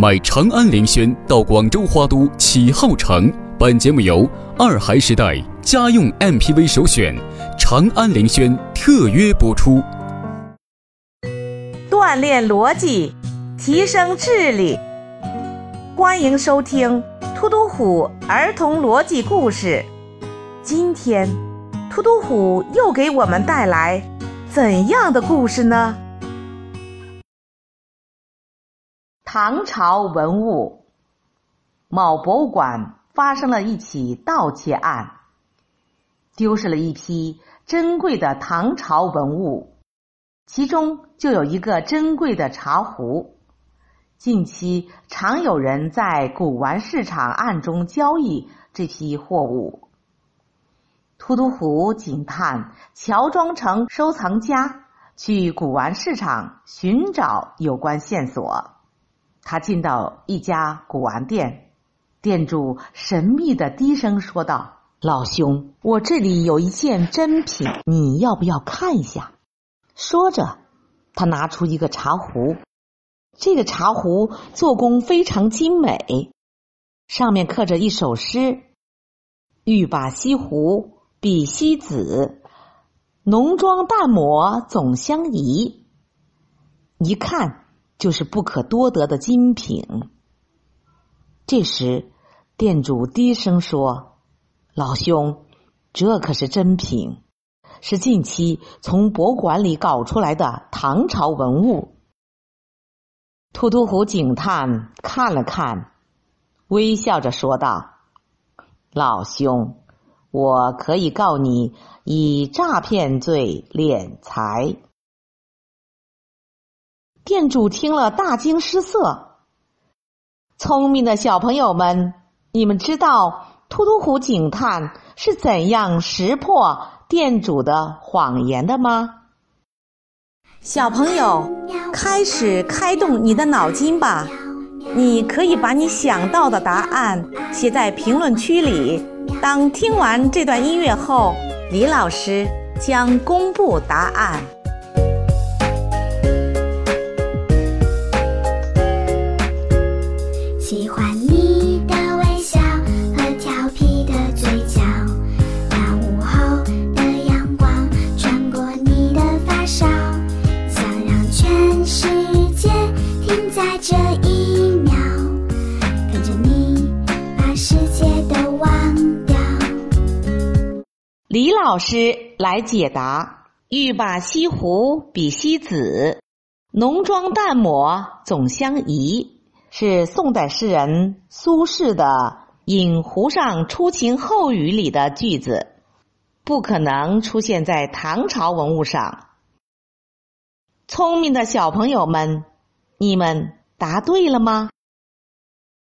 买长安凌轩到广州花都启浩城。本节目由二孩时代家用 MPV 首选长安凌轩特约播出。锻炼逻辑，提升智力。欢迎收听《突突虎儿童逻辑故事》。今天，突突虎又给我们带来怎样的故事呢？唐朝文物，某博物馆发生了一起盗窃案，丢失了一批珍贵的唐朝文物，其中就有一个珍贵的茶壶。近期常有人在古玩市场暗中交易这批货物。突突虎警探乔装成收藏家，去古玩市场寻找有关线索。他进到一家古玩店，店主神秘的低声说道：“老兄，我这里有一件珍品，你要不要看一下？”说着，他拿出一个茶壶。这个茶壶做工非常精美，上面刻着一首诗：“欲把西湖比西子，浓妆淡抹总相宜。”一看。就是不可多得的精品。这时，店主低声说：“老兄，这可是珍品，是近期从博物馆里搞出来的唐朝文物。”秃秃虎警探看了看，微笑着说道：“老兄，我可以告你以诈骗罪敛财。”店主听了大惊失色。聪明的小朋友们，你们知道突突虎警探是怎样识破店主的谎言的吗？小朋友，开始开动你的脑筋吧！你可以把你想到的答案写在评论区里。当听完这段音乐后，李老师将公布答案。李老师来解答：“欲把西湖比西子，浓妆淡抹总相宜。”是宋代诗人苏轼的《饮湖上初晴后雨》里的句子，不可能出现在唐朝文物上。聪明的小朋友们，你们答对了吗？